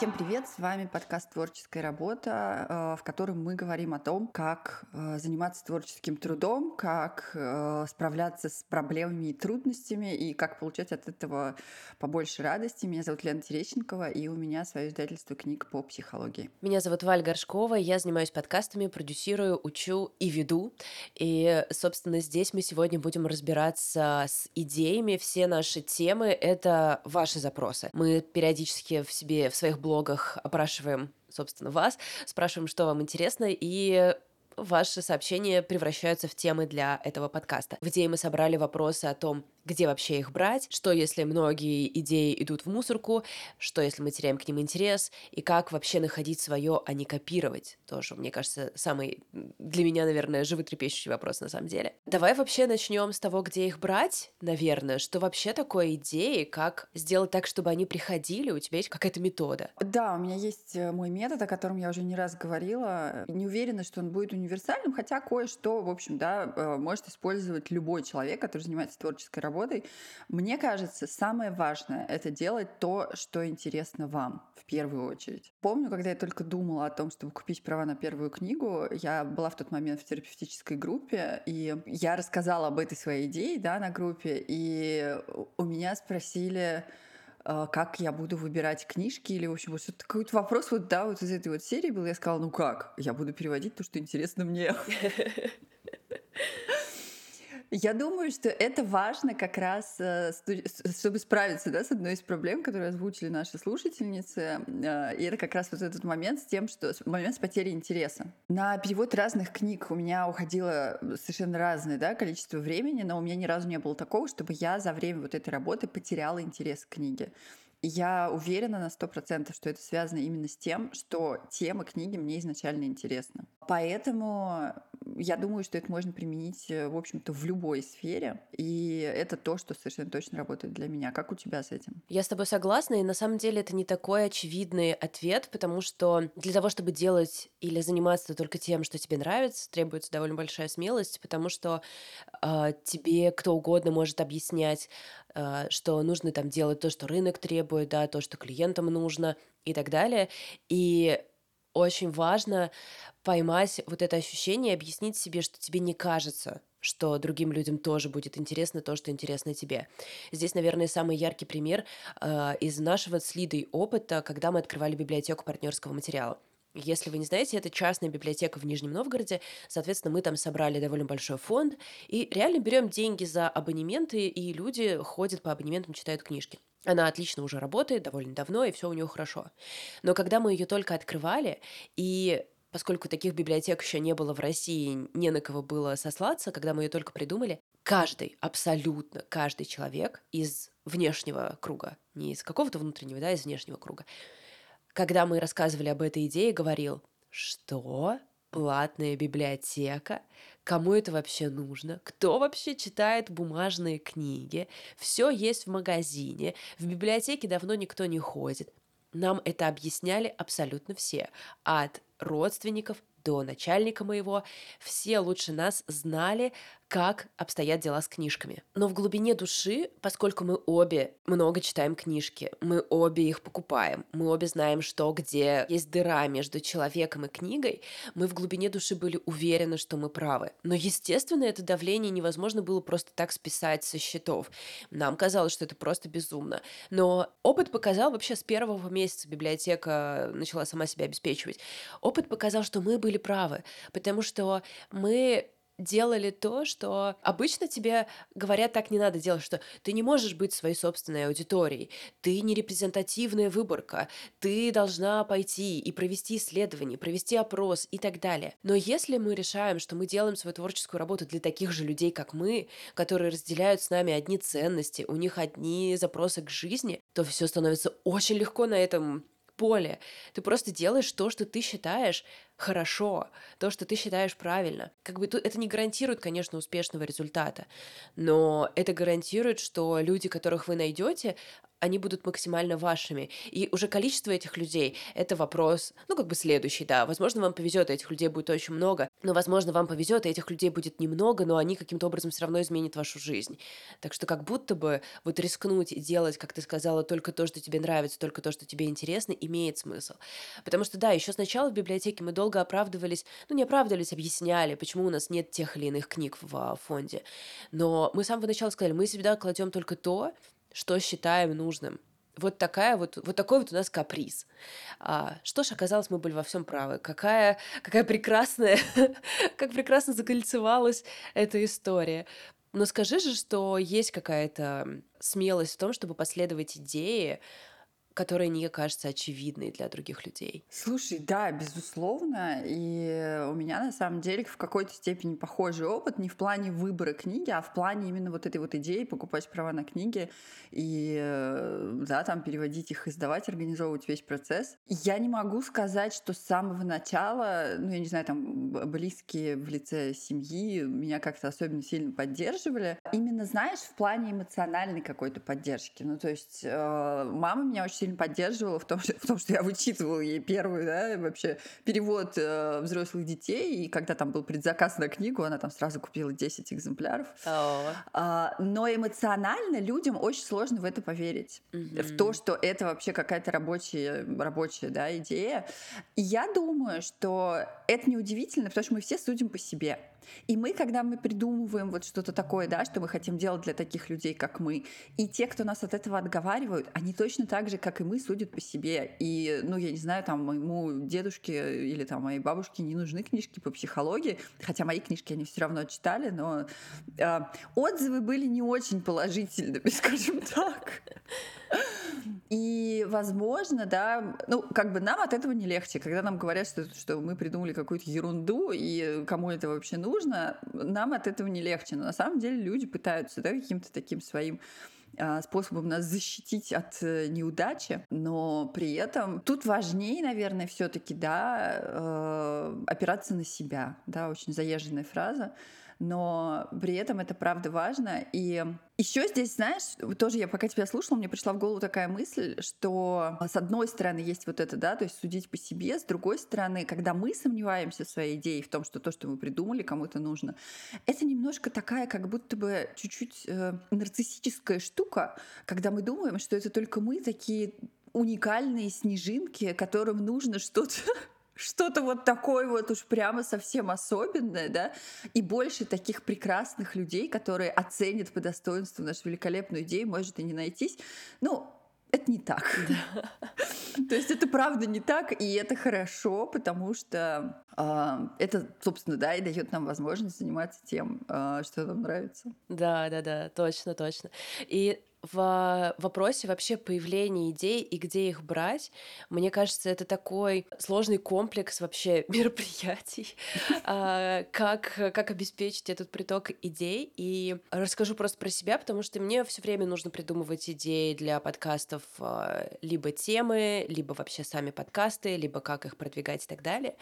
Всем привет! С вами подкаст «Творческая работа», э, в котором мы говорим о том, как э, заниматься творческим трудом, как э, справляться с проблемами и трудностями, и как получать от этого побольше радости. Меня зовут Лена Терещенкова, и у меня свое издательство книг по психологии. Меня зовут Валь Горшкова, я занимаюсь подкастами, продюсирую, учу и веду. И, собственно, здесь мы сегодня будем разбираться с идеями. Все наши темы — это ваши запросы. Мы периодически в себе, в своих блогах блогах опрашиваем, собственно, вас, спрашиваем, что вам интересно, и ваши сообщения превращаются в темы для этого подкаста. Идее мы собрали вопросы о том, где вообще их брать, что если многие идеи идут в мусорку, что если мы теряем к ним интерес, и как вообще находить свое, а не копировать. Тоже, мне кажется, самый для меня, наверное, животрепещущий вопрос на самом деле. Давай вообще начнем с того, где их брать, наверное. Что вообще такое идеи, как сделать так, чтобы они приходили, у тебя есть какая-то метода? Да, у меня есть э, мой метод, о котором я уже не раз говорила. Не уверена, что он будет универсальным, хотя кое-что, в общем, да, э, может использовать любой человек, который занимается творческой работой. Мне кажется, самое важное — это делать то, что интересно вам в первую очередь. Помню, когда я только думала о том, чтобы купить права на первую книгу, я была в тот момент в терапевтической группе, и я рассказала об этой своей идее да, на группе, и у меня спросили, как я буду выбирать книжки или, в общем, вот какой-то вопрос вот, да, вот из этой вот серии был. Я сказала, ну как? Я буду переводить то, что интересно мне. Я думаю, что это важно как раз, э, чтобы справиться да, с одной из проблем, которые озвучили наши слушательницы. Э, и это как раз вот этот момент с тем, что момент с потерей интереса. На перевод разных книг у меня уходило совершенно разное да, количество времени, но у меня ни разу не было такого, чтобы я за время вот этой работы потеряла интерес к книге. Я уверена на сто процентов, что это связано именно с тем, что тема книги мне изначально интересна. Поэтому я думаю, что это можно применить, э, в общем-то, в любой сфере. И это то, что совершенно точно работает для меня. Как у тебя с этим? Я с тобой согласна, и на самом деле это не такой очевидный ответ, потому что для того, чтобы делать или заниматься только тем, что тебе нравится, требуется довольно большая смелость, потому что э, тебе кто угодно может объяснять, э, что нужно там делать то, что рынок требует, да, то, что клиентам нужно и так далее. И очень важно поймать вот это ощущение, объяснить себе, что тебе не кажется, что другим людям тоже будет интересно то, что интересно тебе. Здесь, наверное, самый яркий пример э, из нашего с Лидой опыта, когда мы открывали библиотеку партнерского материала. Если вы не знаете, это частная библиотека в Нижнем Новгороде. Соответственно, мы там собрали довольно большой фонд и реально берем деньги за абонементы, и люди ходят по абонементам, читают книжки. Она отлично уже работает довольно давно, и все у нее хорошо. Но когда мы ее только открывали, и поскольку таких библиотек еще не было в России, не на кого было сослаться, когда мы ее только придумали, каждый, абсолютно каждый человек из внешнего круга, не из какого-то внутреннего, да, из внешнего круга, когда мы рассказывали об этой идее, говорил, что платная библиотека, кому это вообще нужно, кто вообще читает бумажные книги, все есть в магазине, в библиотеке давно никто не ходит. Нам это объясняли абсолютно все, от родственников до начальника моего, все лучше нас знали, как обстоят дела с книжками. Но в глубине души, поскольку мы обе много читаем книжки, мы обе их покупаем, мы обе знаем, что где есть дыра между человеком и книгой, мы в глубине души были уверены, что мы правы. Но, естественно, это давление невозможно было просто так списать со счетов. Нам казалось, что это просто безумно. Но опыт показал вообще с первого месяца библиотека начала сама себя обеспечивать. Опыт показал, что мы были правы, потому что мы делали то, что обычно тебе говорят, так не надо делать, что ты не можешь быть своей собственной аудиторией, ты не репрезентативная выборка, ты должна пойти и провести исследование, провести опрос и так далее. Но если мы решаем, что мы делаем свою творческую работу для таких же людей, как мы, которые разделяют с нами одни ценности, у них одни запросы к жизни, то все становится очень легко на этом поле. Ты просто делаешь то, что ты считаешь хорошо, то, что ты считаешь правильно. Как бы это не гарантирует, конечно, успешного результата, но это гарантирует, что люди, которых вы найдете, они будут максимально вашими. И уже количество этих людей — это вопрос, ну, как бы следующий, да. Возможно, вам повезет, этих людей будет очень много, но, возможно, вам повезет, и этих людей будет немного, но они каким-то образом все равно изменят вашу жизнь. Так что как будто бы вот рискнуть и делать, как ты сказала, только то, что тебе нравится, только то, что тебе интересно, имеет смысл. Потому что, да, еще сначала в библиотеке мы долго оправдывались, ну, не оправдывались, объясняли, почему у нас нет тех или иных книг в а, фонде. Но мы с самого начала сказали, мы всегда кладем только то, что считаем нужным. Вот такая вот, вот такой вот у нас каприз. А, что ж, оказалось, мы были во всем правы. Какая, какая прекрасная, как прекрасно закольцевалась эта история. Но скажи же, что есть какая-то смелость в том, чтобы последовать идее, которая не кажется очевидной для других людей. Слушай, да, безусловно. И у меня на самом деле в какой-то степени похожий опыт не в плане выбора книги, а в плане именно вот этой вот идеи покупать права на книги и э, да, там переводить их, издавать, организовывать весь процесс. Я не могу сказать, что с самого начала, ну, я не знаю, там близкие в лице семьи меня как-то особенно сильно поддерживали. Именно, знаешь, в плане эмоциональной какой-то поддержки. Ну, то есть э, мама меня очень сильно поддерживала в том, что, в том, что я вычитывала ей первый, да, вообще перевод э, взрослых детей, и когда там был предзаказ на книгу, она там сразу купила 10 экземпляров. Oh. А, но эмоционально людям очень сложно в это поверить, mm-hmm. в то, что это вообще какая-то рабочая, рабочая да, идея. И я думаю, что это неудивительно, потому что мы все судим по себе. И мы, когда мы придумываем вот что-то такое, да, что мы хотим делать для таких людей, как мы, и те, кто нас от этого отговаривают, они точно так же, как и мы, судят по себе. И, ну, я не знаю, там, моему дедушке или там моей бабушке не нужны книжки по психологии, хотя мои книжки они все равно читали, но э, отзывы были не очень положительными, скажем так. И, возможно, да, ну, как бы нам от этого не легче. Когда нам говорят, что, что мы придумали какую-то ерунду, и кому это вообще нужно, нам от этого не легче. Но на самом деле люди пытаются, да, каким-то таким своим а, способом нас защитить от э, неудачи, но при этом тут важнее, наверное, все-таки, да, э, опираться на себя, да, очень заезженная фраза, но при этом это правда важно. И еще здесь, знаешь, тоже я пока тебя слушала, мне пришла в голову такая мысль, что с одной стороны есть вот это, да, то есть судить по себе, с другой стороны, когда мы сомневаемся в своей идее, в том, что то, что мы придумали, кому-то нужно, это немножко такая, как будто бы чуть-чуть э, нарциссическая штука, когда мы думаем, что это только мы такие уникальные снежинки, которым нужно что-то что-то вот такое вот уж прямо совсем особенное, да, и больше таких прекрасных людей, которые оценят по достоинству нашу великолепную идею, может и не найтись. Ну, это не так. То есть это правда не так, и это хорошо, потому что э, это, собственно, да, и дает нам возможность заниматься тем, э, что нам нравится. Да, да, да, точно, точно. И в вопросе вообще появления идей и где их брать, мне кажется, это такой сложный комплекс вообще мероприятий, а, как, как обеспечить этот приток идей. И расскажу просто про себя, потому что мне все время нужно придумывать идеи для подкастов, а, либо темы, либо вообще сами подкасты, либо как их продвигать и так далее.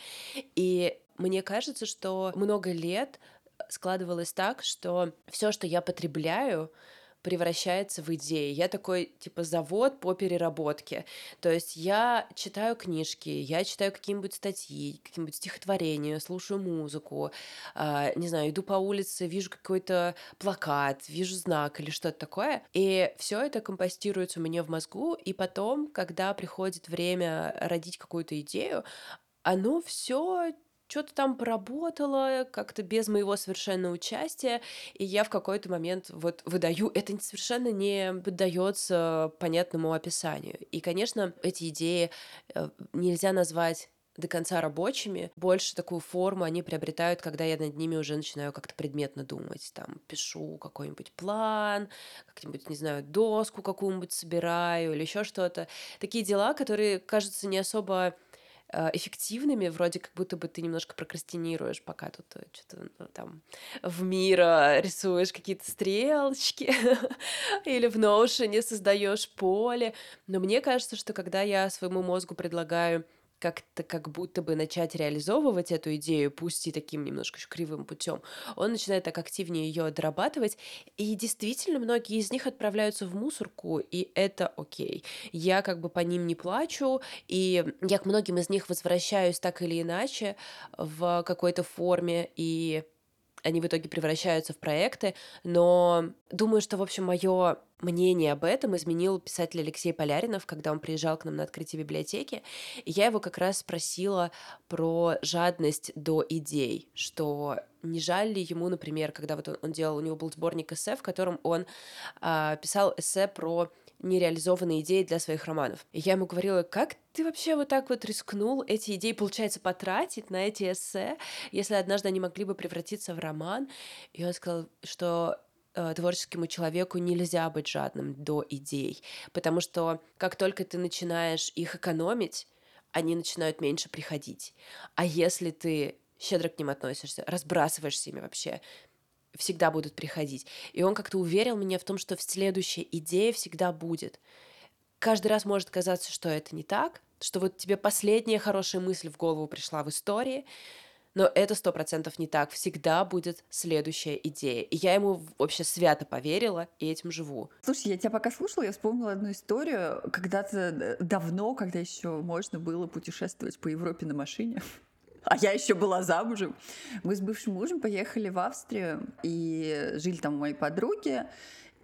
И мне кажется, что много лет складывалось так, что все, что я потребляю, превращается в идеи. Я такой, типа, завод по переработке. То есть я читаю книжки, я читаю какие-нибудь статьи, какие-нибудь стихотворения, слушаю музыку, э, не знаю, иду по улице, вижу какой-то плакат, вижу знак или что-то такое. И все это компостируется у меня в мозгу, и потом, когда приходит время родить какую-то идею, оно все что-то там поработала, как-то без моего совершенно участия, и я в какой-то момент вот выдаю, это совершенно не поддается понятному описанию. И, конечно, эти идеи э, нельзя назвать до конца рабочими. Больше такую форму они приобретают, когда я над ними уже начинаю как-то предметно думать. Там пишу какой-нибудь план, как-нибудь, не знаю, доску какую-нибудь собираю или еще что-то. Такие дела, которые кажутся не особо эффективными, вроде как будто бы ты немножко прокрастинируешь, пока тут э, что-то ну, там в мир рисуешь какие-то стрелочки или в Notion создаешь поле. Но мне кажется, что когда я своему мозгу предлагаю как-то как будто бы начать реализовывать эту идею, пусть и таким немножко кривым путем, он начинает так активнее ее дорабатывать, и действительно многие из них отправляются в мусорку, и это окей. Я как бы по ним не плачу, и я к многим из них возвращаюсь так или иначе в какой-то форме, и они в итоге превращаются в проекты, но думаю, что, в общем, мое мнение об этом изменил писатель Алексей Поляринов, когда он приезжал к нам на открытие библиотеки. И я его как раз спросила про жадность до идей, что не жаль ли ему, например, когда вот он, он делал, у него был сборник эссе, в котором он а, писал эссе про нереализованные идеи для своих романов. И я ему говорила, как ты вообще вот так вот рискнул эти идеи, получается, потратить на эти эссе, если однажды они могли бы превратиться в роман? И он сказал, что э, творческому человеку нельзя быть жадным до идей, потому что как только ты начинаешь их экономить, они начинают меньше приходить. А если ты щедро к ним относишься, разбрасываешься ими вообще, всегда будут приходить. И он как-то уверил меня в том, что следующая идея всегда будет. Каждый раз может казаться, что это не так, что вот тебе последняя хорошая мысль в голову пришла в истории, но это сто процентов не так. Всегда будет следующая идея. И я ему вообще свято поверила и этим живу. Слушай, я тебя пока слушала, я вспомнила одну историю. Когда-то э, давно, когда еще можно было путешествовать по Европе на машине, а я еще была замужем. Мы с бывшим мужем поехали в Австрию и жили там у моей подруги.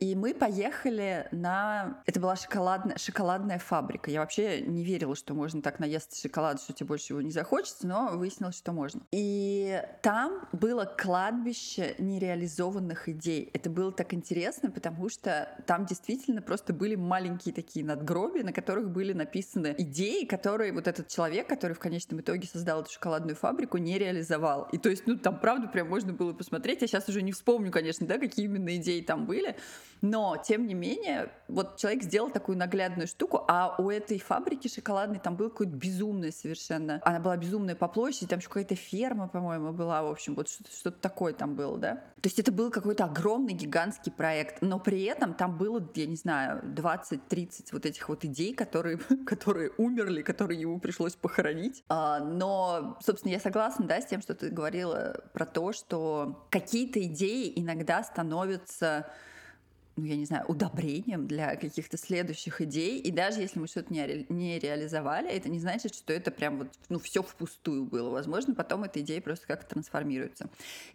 И мы поехали на... Это была шоколадная, шоколадная фабрика. Я вообще не верила, что можно так наесться шоколада, что тебе больше его не захочется, но выяснилось, что можно. И там было кладбище нереализованных идей. Это было так интересно, потому что там действительно просто были маленькие такие надгробия, на которых были написаны идеи, которые вот этот человек, который в конечном итоге создал эту шоколадную фабрику, не реализовал. И то есть, ну, там правда прям можно было посмотреть. Я сейчас уже не вспомню, конечно, да, какие именно идеи там были, но, тем не менее, вот человек сделал такую наглядную штуку, а у этой фабрики шоколадной там был какой-то безумный совершенно. Она была безумная по площади, там еще какая-то ферма, по-моему, была, в общем, вот что-то, такое там было, да? То есть это был какой-то огромный, гигантский проект, но при этом там было, я не знаю, 20-30 вот этих вот идей, которые, которые умерли, которые ему пришлось похоронить. А, но, собственно, я согласна, да, с тем, что ты говорила про то, что какие-то идеи иногда становятся ну, я не знаю, удобрением для каких-то следующих идей. И даже если мы что-то не, ре- не реализовали, это не значит, что это прям вот, ну, все впустую было. Возможно, потом эта идея просто как-то трансформируется.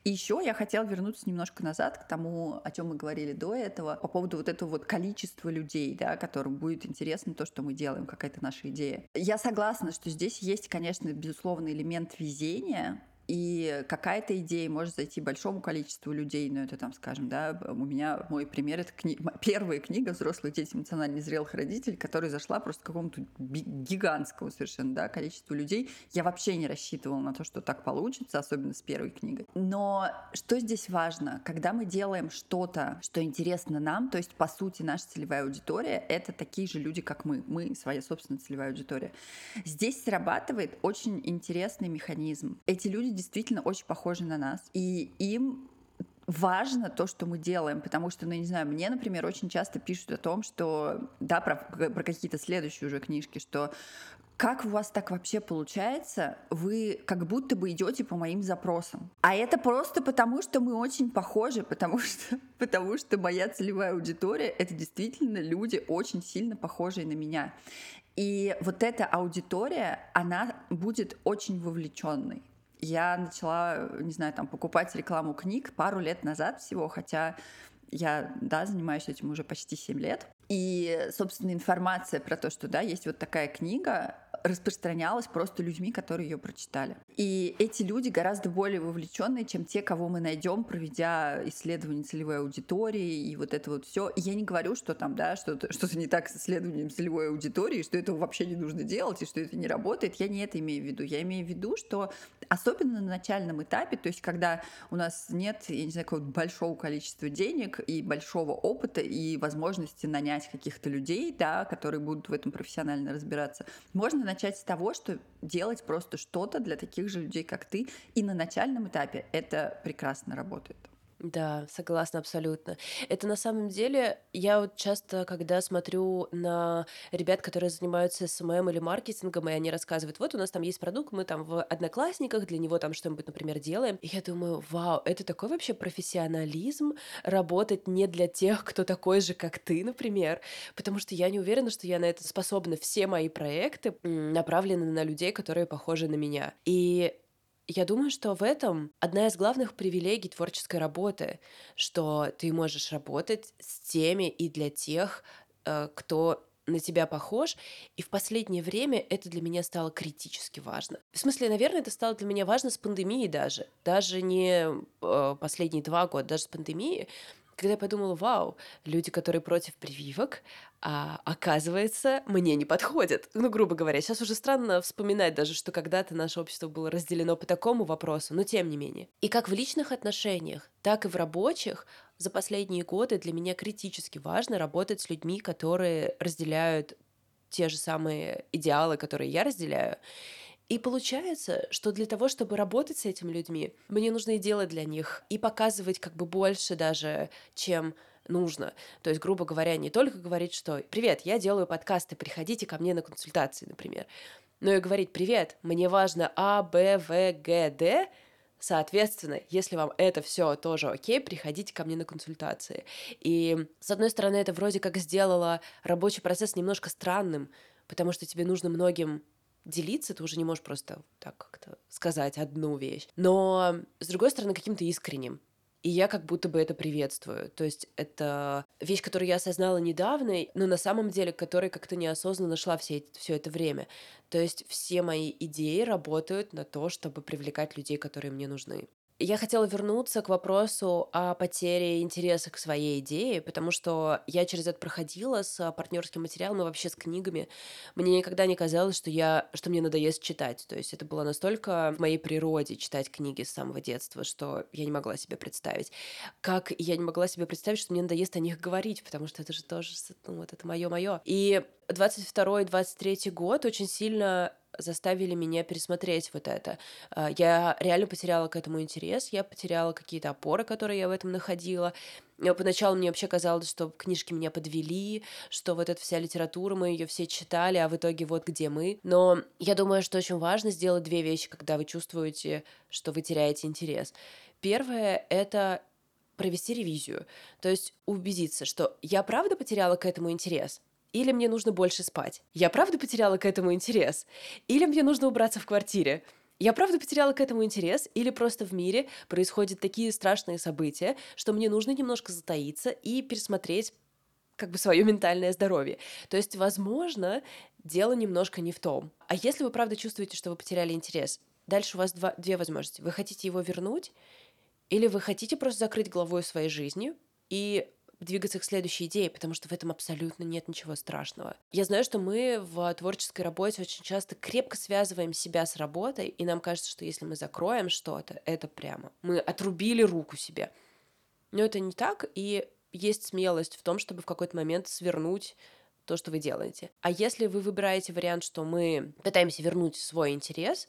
И еще я хотела вернуться немножко назад к тому, о чем мы говорили до этого, по поводу вот этого вот количества людей, да, которым будет интересно то, что мы делаем, какая-то наша идея. Я согласна, что здесь есть, конечно, безусловно, элемент везения, и какая-то идея может зайти большому количеству людей, ну это там, скажем, да, у меня мой пример, это кни... первая книга «Взрослые дети эмоционально незрелых родителей», которая зашла просто какому-то гигантскому совершенно, да, количеству людей. Я вообще не рассчитывала на то, что так получится, особенно с первой книгой. Но что здесь важно? Когда мы делаем что-то, что интересно нам, то есть, по сути, наша целевая аудитория — это такие же люди, как мы. Мы — своя собственная целевая аудитория. Здесь срабатывает очень интересный механизм. Эти люди действительно очень похожи на нас. И им важно то, что мы делаем, потому что, ну, не знаю, мне, например, очень часто пишут о том, что, да, про, про какие-то следующие уже книжки, что как у вас так вообще получается? Вы как будто бы идете по моим запросам. А это просто потому, что мы очень похожи, потому что, потому что моя целевая аудитория — это действительно люди, очень сильно похожие на меня. И вот эта аудитория, она будет очень вовлеченной я начала, не знаю, там, покупать рекламу книг пару лет назад всего, хотя я, да, занимаюсь этим уже почти 7 лет. И, собственно, информация про то, что, да, есть вот такая книга, распространялась просто людьми, которые ее прочитали. И эти люди гораздо более вовлеченные, чем те, кого мы найдем, проведя исследование целевой аудитории и вот это вот все. Я не говорю, что там, да, что-то что не так с исследованием целевой аудитории, что этого вообще не нужно делать и что это не работает. Я не это имею в виду. Я имею в виду, что особенно на начальном этапе, то есть когда у нас нет, я не знаю, какого-то большого количества денег и большого опыта и возможности нанять каких-то людей, да, которые будут в этом профессионально разбираться, можно начать с того, что делать просто что-то для таких же людей, как ты, и на начальном этапе это прекрасно работает. Да, согласна абсолютно. Это на самом деле, я вот часто, когда смотрю на ребят, которые занимаются SMM или маркетингом, и они рассказывают, вот у нас там есть продукт, мы там в Одноклассниках для него там что-нибудь, например, делаем. И я думаю, вау, это такой вообще профессионализм, работать не для тех, кто такой же, как ты, например, потому что я не уверена, что я на это способна. Все мои проекты направлены на людей, которые похожи на меня. И я думаю, что в этом одна из главных привилегий творческой работы, что ты можешь работать с теми и для тех, э, кто на тебя похож, и в последнее время это для меня стало критически важно. В смысле, наверное, это стало для меня важно с пандемией даже. Даже не э, последние два года, даже с пандемией, когда я подумала, вау, люди, которые против прививок, а, оказывается, мне не подходят. Ну, грубо говоря, сейчас уже странно вспоминать даже, что когда-то наше общество было разделено по такому вопросу, но тем не менее. И как в личных отношениях, так и в рабочих за последние годы для меня критически важно работать с людьми, которые разделяют те же самые идеалы, которые я разделяю, и получается, что для того, чтобы работать с этими людьми, мне нужно и делать для них, и показывать как бы больше даже, чем нужно. То есть, грубо говоря, не только говорить, что «Привет, я делаю подкасты, приходите ко мне на консультации», например, но и говорить «Привет, мне важно А, Б, В, Г, Д», Соответственно, если вам это все тоже окей, приходите ко мне на консультации. И, с одной стороны, это вроде как сделало рабочий процесс немножко странным, потому что тебе нужно многим делиться, ты уже не можешь просто так как-то сказать одну вещь. Но, с другой стороны, каким-то искренним. И я как будто бы это приветствую. То есть это вещь, которую я осознала недавно, но на самом деле, которой как-то неосознанно шла все, все это время. То есть все мои идеи работают на то, чтобы привлекать людей, которые мне нужны. Я хотела вернуться к вопросу о потере интереса к своей идее, потому что я через это проходила с партнерским материалом и вообще с книгами. Мне никогда не казалось, что, я, что мне надоест читать. То есть это было настолько в моей природе читать книги с самого детства, что я не могла себе представить. Как я не могла себе представить, что мне надоест о них говорить, потому что это же тоже, ну, вот это мое-мое. И 22-23 год очень сильно заставили меня пересмотреть вот это. А, я реально потеряла к этому интерес, я потеряла какие-то опоры, которые я в этом находила. Поначалу мне вообще казалось, что книжки меня подвели, что вот эта вся литература, мы ее все читали, а в итоге вот где мы. Но я думаю, что очень важно сделать две вещи, когда вы чувствуете, что вы теряете интерес. Первое — это провести ревизию, то есть убедиться, что я правда потеряла к этому интерес, или мне нужно больше спать? Я правда потеряла к этому интерес? Или мне нужно убраться в квартире? Я правда потеряла к этому интерес, или просто в мире происходят такие страшные события, что мне нужно немножко затаиться и пересмотреть как бы свое ментальное здоровье. То есть, возможно, дело немножко не в том. А если вы правда чувствуете, что вы потеряли интерес, дальше у вас два, две возможности. Вы хотите его вернуть, или вы хотите просто закрыть главой своей жизни и двигаться к следующей идее, потому что в этом абсолютно нет ничего страшного. Я знаю, что мы в творческой работе очень часто крепко связываем себя с работой, и нам кажется, что если мы закроем что-то, это прямо мы отрубили руку себе. Но это не так, и есть смелость в том, чтобы в какой-то момент свернуть то, что вы делаете. А если вы выбираете вариант, что мы пытаемся вернуть свой интерес,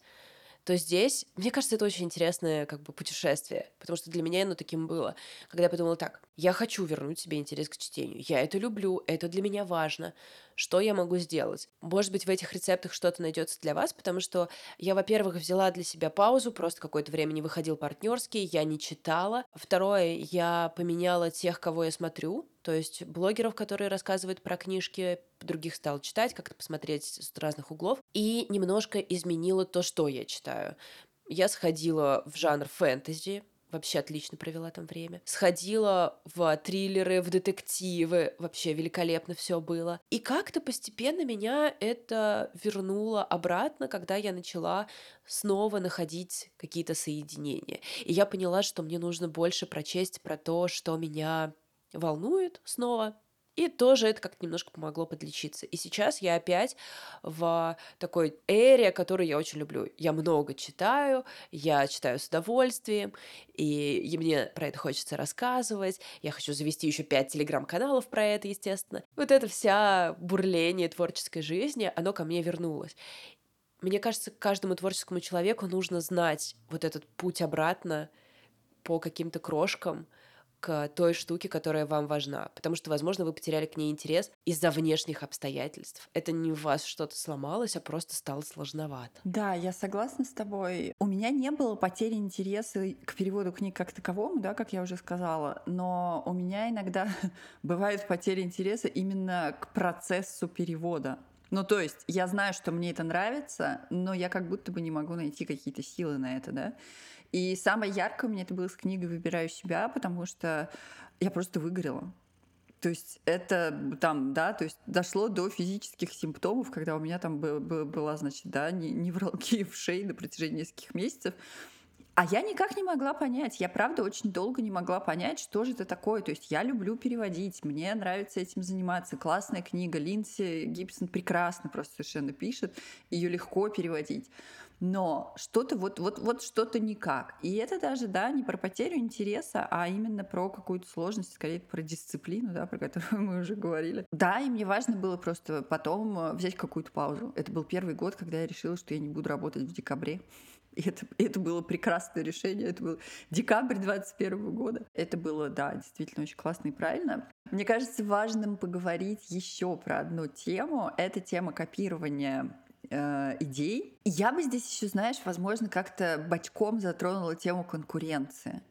то здесь, мне кажется, это очень интересное как бы путешествие, потому что для меня оно таким было. Когда я подумала так, я хочу вернуть себе интерес к чтению, я это люблю, это для меня важно, что я могу сделать? Может быть, в этих рецептах что-то найдется для вас, потому что я, во-первых, взяла для себя паузу, просто какое-то время не выходил партнерский, я не читала. Второе, я поменяла тех, кого я смотрю, то есть блогеров, которые рассказывают про книжки, других стал читать, как-то посмотреть с разных углов, и немножко изменила то, что я читаю. Я сходила в жанр фэнтези, вообще отлично провела там время. Сходила в триллеры, в детективы, вообще великолепно все было. И как-то постепенно меня это вернуло обратно, когда я начала снова находить какие-то соединения. И я поняла, что мне нужно больше прочесть про то, что меня волнует снова, и тоже это как-то немножко помогло подлечиться. И сейчас я опять в такой эре, которую я очень люблю. Я много читаю, я читаю с удовольствием, и, и мне про это хочется рассказывать. Я хочу завести еще пять телеграм-каналов про это, естественно. Вот это вся бурление творческой жизни, оно ко мне вернулось. Мне кажется, каждому творческому человеку нужно знать вот этот путь обратно по каким-то крошкам — к той штуке, которая вам важна. Потому что, возможно, вы потеряли к ней интерес из-за внешних обстоятельств. Это не у вас что-то сломалось, а просто стало сложновато. Да, я согласна с тобой. У меня не было потери интереса к переводу книг как таковому, да, как я уже сказала, но у меня иногда бывает потеря интереса именно к процессу перевода. Ну, то есть, я знаю, что мне это нравится, но я как будто бы не могу найти какие-то силы на это, да. И самое яркое у меня это было с книгой «Выбираю себя», потому что я просто выгорела. То есть это там, да, то есть дошло до физических симптомов, когда у меня там была, значит, да, невралгия в шее на протяжении нескольких месяцев. А я никак не могла понять, я правда очень долго не могла понять, что же это такое. То есть я люблю переводить, мне нравится этим заниматься. Классная книга, Линдси Гибсон прекрасно просто совершенно пишет, ее легко переводить но что-то вот, вот, вот что-то никак. И это даже, да, не про потерю интереса, а именно про какую-то сложность, скорее про дисциплину, да, про которую мы уже говорили. Да, и мне важно было просто потом э, взять какую-то паузу. Это был первый год, когда я решила, что я не буду работать в декабре. И это, это было прекрасное решение. Это был декабрь 2021 года. Это было, да, действительно очень классно и правильно. Мне кажется важным поговорить еще про одну тему. Это тема копирования э, идей. Я бы здесь еще, знаешь, возможно, как-то бочком затронула тему конкуренции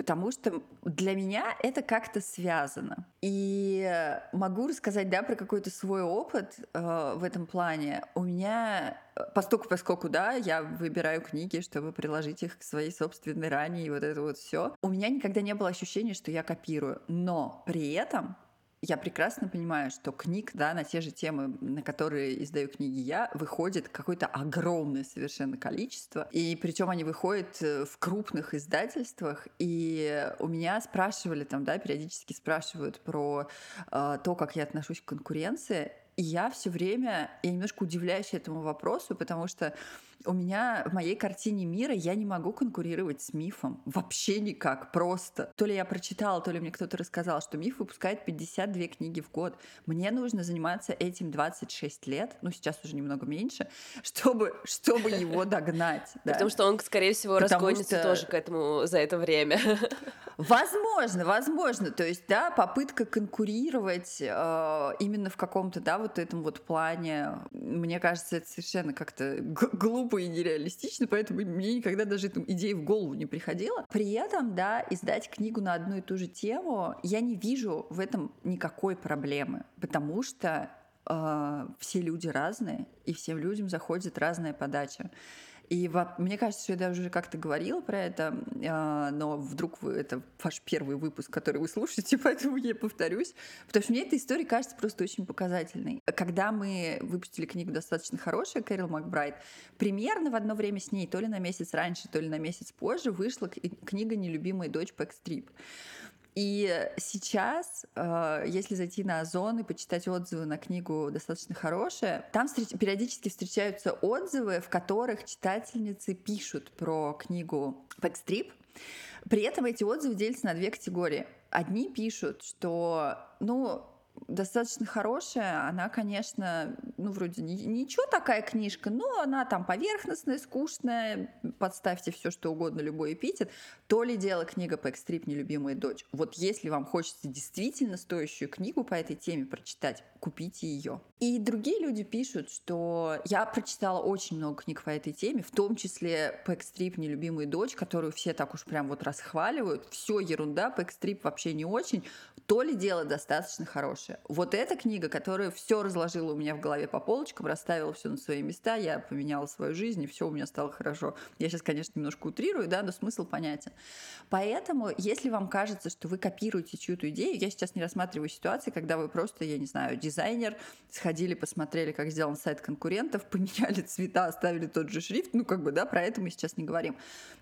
потому что для меня это как-то связано. И могу рассказать, да, про какой-то свой опыт э, в этом плане. У меня, э, поскольку, поскольку, да, я выбираю книги, чтобы приложить их к своей собственной ране и вот это вот все, у меня никогда не было ощущения, что я копирую. Но при этом я прекрасно понимаю, что книг, да, на те же темы, на которые издаю книги я, выходит какое-то огромное совершенно количество. И причем они выходят э, в крупных издательствах. И у меня спрашивали там, да, периодически спрашивают про э, то, как я отношусь к конкуренции. И я все время, я немножко удивляюсь этому вопросу, потому что у меня в моей картине мира я не могу конкурировать с мифом. Вообще никак, просто. То ли я прочитала, то ли мне кто-то рассказал, что миф выпускает 52 книги в год. Мне нужно заниматься этим 26 лет, ну сейчас уже немного меньше, чтобы, чтобы его догнать. Потому что он, скорее всего, разгонится тоже к этому за это время. Возможно, возможно. То есть, да, попытка конкурировать э, именно в каком-то, да, вот этом вот плане, мне кажется, это совершенно как-то глупо и нереалистично, поэтому мне никогда даже эта идея в голову не приходила. При этом, да, издать книгу на одну и ту же тему, я не вижу в этом никакой проблемы, потому что э, все люди разные, и всем людям заходит разная подача. И во, мне кажется, что я даже уже как-то говорила про это, э, но вдруг вы, это ваш первый выпуск, который вы слушаете, поэтому я повторюсь. Потому что мне эта история кажется просто очень показательной. Когда мы выпустили книгу достаточно хорошая, Кэрил Макбрайт, примерно в одно время с ней, то ли на месяц раньше, то ли на месяц позже, вышла книга «Нелюбимая дочь Пэкстрип». И сейчас, э, если зайти на Озон и почитать отзывы на книгу достаточно хорошие, там периодически встречаются отзывы, в которых читательницы пишут про книгу Backstrip. При этом эти отзывы делятся на две категории. Одни пишут, что, ну, достаточно хорошая. Она, конечно, ну, вроде ничего такая книжка, но она там поверхностная, скучная. Подставьте все, что угодно, любой эпитет. То ли дело книга по экстрип «Нелюбимая дочь». Вот если вам хочется действительно стоящую книгу по этой теме прочитать, купите ее. И другие люди пишут, что я прочитала очень много книг по этой теме, в том числе по экстрип «Нелюбимая дочь», которую все так уж прям вот расхваливают. Все ерунда, по экстрип вообще не очень. То ли дело достаточно хорошее. Вот эта книга, которая все разложила у меня в голове по полочкам, расставила все на свои места, я поменяла свою жизнь, и все у меня стало хорошо. Я сейчас, конечно, немножко утрирую, да, но смысл понятен. Поэтому, если вам кажется, что вы копируете чью-то идею, я сейчас не рассматриваю ситуации, когда вы просто, я не знаю, дизайнер, сходили, посмотрели, как сделан сайт конкурентов, поменяли цвета, оставили тот же шрифт, ну, как бы, да, про это мы сейчас не говорим.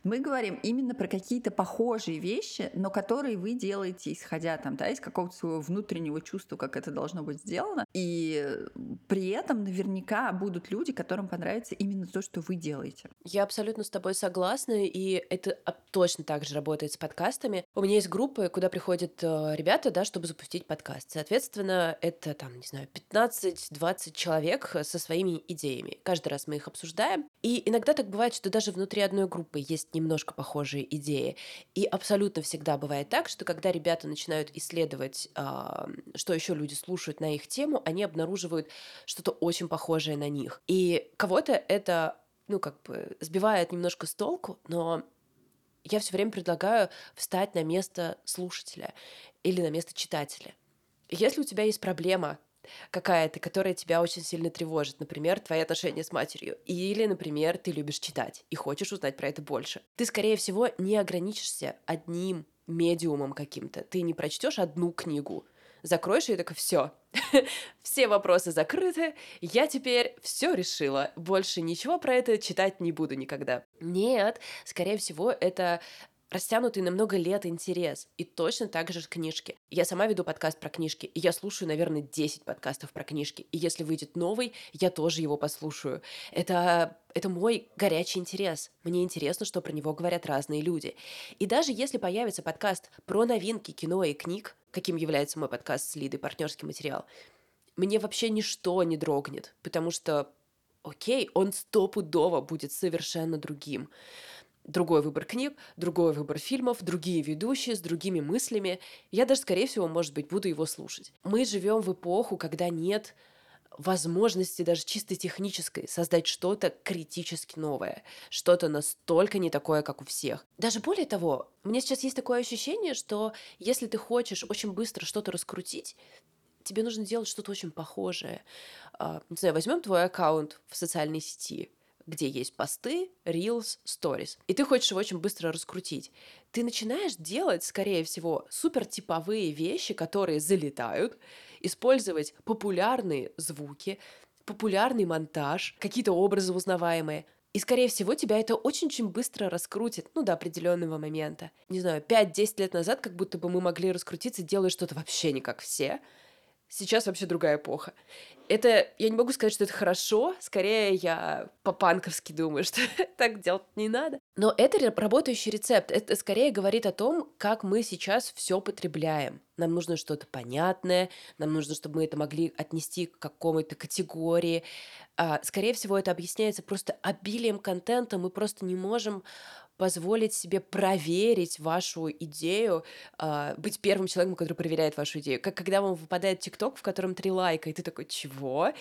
Мы говорим именно про какие-то похожие вещи, но которые вы делаете, исходя там, да, из какого-то своего внутреннего чувства, как это должно быть сделано. И при этом наверняка будут люди, которым понравится именно то, что вы делаете. Я абсолютно с тобой согласна, и это точно так же работает с подкастами. У меня есть группы, куда приходят э, ребята, да, чтобы запустить подкаст. Соответственно, это там, не знаю, 15-20 человек со своими идеями. Каждый раз мы их обсуждаем, И иногда так бывает, что даже внутри одной группы есть немножко похожие идеи. И абсолютно всегда бывает так, что когда ребята начинают исследовать, а, что еще люди слушают на их тему, они обнаруживают что-то очень похожее на них. И кого-то это, ну, как бы сбивает немножко с толку, но я все время предлагаю встать на место слушателя или на место читателя. Если у тебя есть проблема какая-то, которая тебя очень сильно тревожит, например, твои отношения с матерью, или, например, ты любишь читать и хочешь узнать про это больше, ты, скорее всего, не ограничишься одним медиумом каким-то. Ты не прочтешь одну книгу, закроешь и такой, все, все вопросы закрыты, я теперь все решила, больше ничего про это читать не буду никогда. Нет, скорее всего, это растянутый на много лет интерес. И точно так же книжки. Я сама веду подкаст про книжки, и я слушаю, наверное, 10 подкастов про книжки. И если выйдет новый, я тоже его послушаю. Это, это мой горячий интерес. Мне интересно, что про него говорят разные люди. И даже если появится подкаст про новинки кино и книг, каким является мой подкаст с Лидой, партнерский материал, мне вообще ничто не дрогнет, потому что, окей, он стопудово будет совершенно другим другой выбор книг, другой выбор фильмов, другие ведущие с другими мыслями. Я даже, скорее всего, может быть, буду его слушать. Мы живем в эпоху, когда нет возможности даже чисто технической создать что-то критически новое, что-то настолько не такое, как у всех. Даже более того, меня сейчас есть такое ощущение, что если ты хочешь очень быстро что-то раскрутить, тебе нужно делать что-то очень похожее. А, не знаю, возьмем твой аккаунт в социальной сети, где есть посты, reels, stories. И ты хочешь его очень быстро раскрутить. Ты начинаешь делать, скорее всего, супер типовые вещи, которые залетают, использовать популярные звуки, популярный монтаж, какие-то образы узнаваемые. И, скорее всего, тебя это очень-очень быстро раскрутит, ну, до определенного момента. Не знаю, 5-10 лет назад как будто бы мы могли раскрутиться, делая что-то вообще не как все. Сейчас вообще другая эпоха. Это, я не могу сказать, что это хорошо, скорее я по-панковски думаю, что так делать не надо. Но это работающий рецепт, это скорее говорит о том, как мы сейчас все потребляем. Нам нужно что-то понятное, нам нужно, чтобы мы это могли отнести к какой-то категории. А, скорее всего, это объясняется просто обилием контента, мы просто не можем позволить себе проверить вашу идею, э, быть первым человеком, который проверяет вашу идею. Как когда вам выпадает ТикТок, в котором три лайка, и ты такой, чего?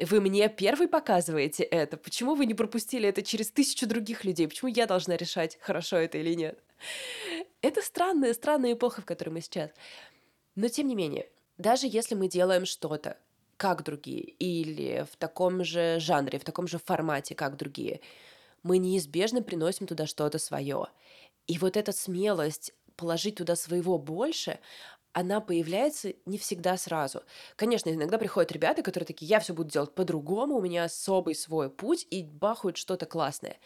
Вы мне первый показываете это? Почему вы не пропустили это через тысячу других людей? Почему я должна решать, хорошо это или нет? Это странная, странная эпоха, в которой мы сейчас. Но тем не менее, даже если мы делаем что-то, как другие, или в таком же жанре, в таком же формате, как другие, мы неизбежно приносим туда что-то свое. И вот эта смелость положить туда своего больше, она появляется не всегда сразу. Конечно, иногда приходят ребята, которые такие, я все буду делать по-другому, у меня особый свой путь, и бахают что-то классное.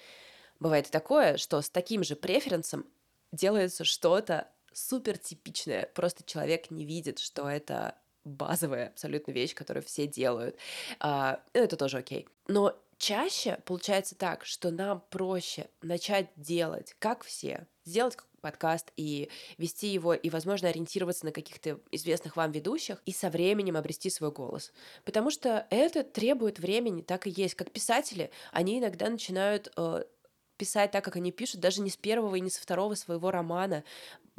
Бывает и такое, что с таким же преференсом делается что-то супер типичное. Просто человек не видит, что это базовая абсолютно вещь, которую все делают. А, это тоже окей. Но чаще получается так, что нам проще начать делать, как все, сделать подкаст и вести его, и, возможно, ориентироваться на каких-то известных вам ведущих, и со временем обрести свой голос. Потому что это требует времени, так и есть. Как писатели, они иногда начинают э, писать так, как они пишут, даже не с первого и не со второго своего романа.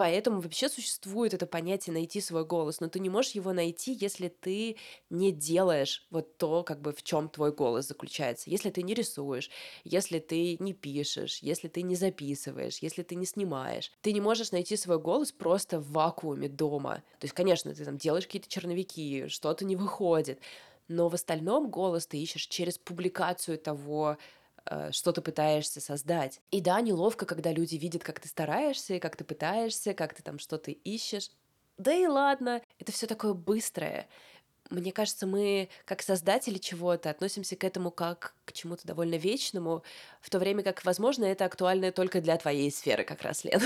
Поэтому вообще существует это понятие найти свой голос, но ты не можешь его найти, если ты не делаешь вот то, как бы в чем твой голос заключается. Если ты не рисуешь, если ты не пишешь, если ты не записываешь, если ты не снимаешь. Ты не можешь найти свой голос просто в вакууме дома. То есть, конечно, ты там делаешь какие-то черновики, что-то не выходит, но в остальном голос ты ищешь через публикацию того, что ты пытаешься создать. И да, неловко, когда люди видят, как ты стараешься, как ты пытаешься, как ты там что-то ищешь. Да и ладно, это все такое быстрое. Мне кажется, мы, как создатели чего-то, относимся к этому как к чему-то довольно вечному, в то время как, возможно, это актуально только для твоей сферы как раз, Лен.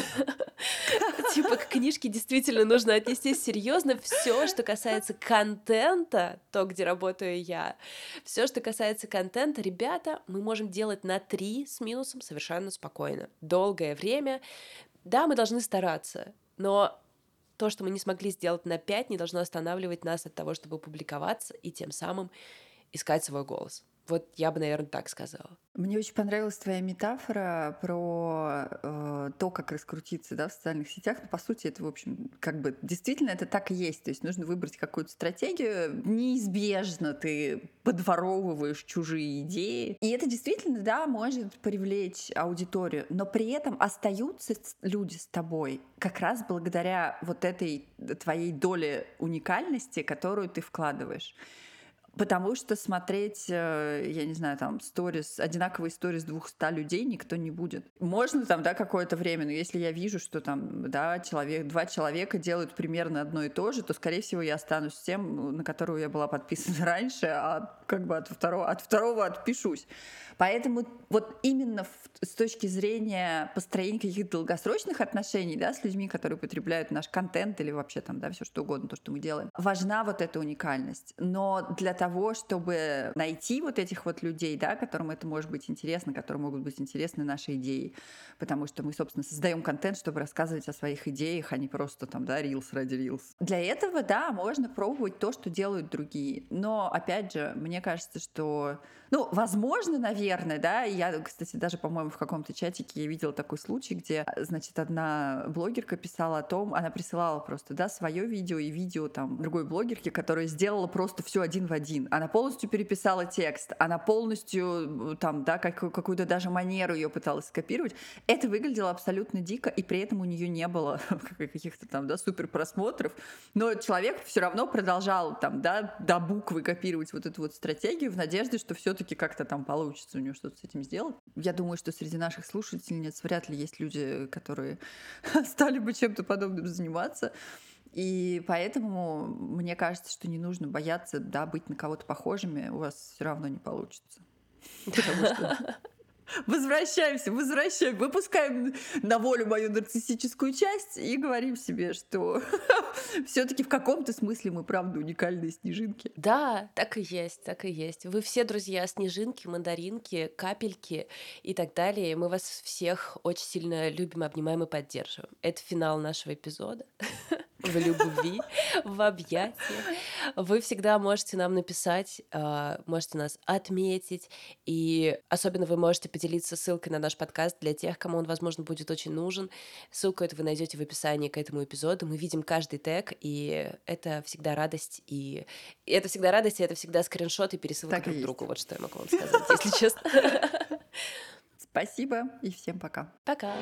Типа к книжке действительно нужно отнестись серьезно. Все, что касается контента, то, где работаю я, все, что касается контента, ребята, мы можем делать на три с минусом совершенно спокойно. Долгое время. Да, мы должны стараться, но то, что мы не смогли сделать на 5, не должно останавливать нас от того, чтобы публиковаться и тем самым искать свой голос. Вот я бы, наверное, так сказала. Мне очень понравилась твоя метафора про э, то, как раскрутиться да, в социальных сетях. Но, по сути, это, в общем, как бы действительно это так и есть. То есть нужно выбрать какую-то стратегию. Неизбежно ты подворовываешь чужие идеи. И это действительно, да, может привлечь аудиторию. Но при этом остаются люди с тобой как раз благодаря вот этой твоей доле уникальности, которую ты вкладываешь. Потому что смотреть, э, я не знаю, там, сторис, одинаковые сторис 200 людей никто не будет. Можно там, да, какое-то время, но если я вижу, что там, да, человек, два человека делают примерно одно и то же, то, скорее всего, я останусь тем, на которую я была подписана раньше, а как бы от второго, от второго отпишусь. Поэтому вот именно с точки зрения построения каких-то долгосрочных отношений да, с людьми, которые потребляют наш контент или вообще там, да, все что угодно, то, что мы делаем, важна вот эта уникальность. Но для того, чтобы найти вот этих вот людей, да, которым это может быть интересно, которым могут быть интересны наши идеи, потому что мы, собственно, создаем контент, чтобы рассказывать о своих идеях, а не просто там, да, рилс ради рилс. Для этого, да, можно пробовать то, что делают другие. Но, опять же, мне кажется, что, ну, возможно, наверное, да. Я, кстати, даже, по-моему, в каком-то чатике я видела такой случай, где, значит, одна блогерка писала о том, она присылала просто, да, свое видео и видео там другой блогерки, которая сделала просто все один в один. Она полностью переписала текст, она полностью там, да, как, какую-то даже манеру ее пыталась скопировать. Это выглядело абсолютно дико, и при этом у нее не было каких-то там, да, супер просмотров, но человек все равно продолжал там, да, до буквы копировать вот эту вот стратегию в надежде, что все-таки как-то там получится у нее что-то с этим сделать. Я думаю, что среди наших слушательниц вряд ли есть люди, которые стали бы чем-то подобным заниматься. И поэтому мне кажется, что не нужно бояться да, быть на кого-то похожими, у вас все равно не получится. Возвращаемся, возвращаем, выпускаем на волю мою нарциссическую часть и говорим себе, что все-таки в каком-то смысле мы правда уникальные снежинки. Да, так и есть, так и есть. Вы все друзья снежинки, мандаринки, капельки и так далее. Мы вас всех очень сильно любим, обнимаем и поддерживаем. Это финал нашего эпизода. в любви, в объятиях. Вы всегда можете нам написать, а, можете нас отметить, и особенно вы можете поделиться ссылкой на наш подкаст для тех, кому он, возможно, будет очень нужен. Ссылку эту вы найдете в описании к этому эпизоду. Мы видим каждый тег, и это всегда радость, и это всегда радость, и это всегда скриншот и пересылка друг другу. Вот что я могу вам сказать, если честно. Спасибо и всем пока. Пока.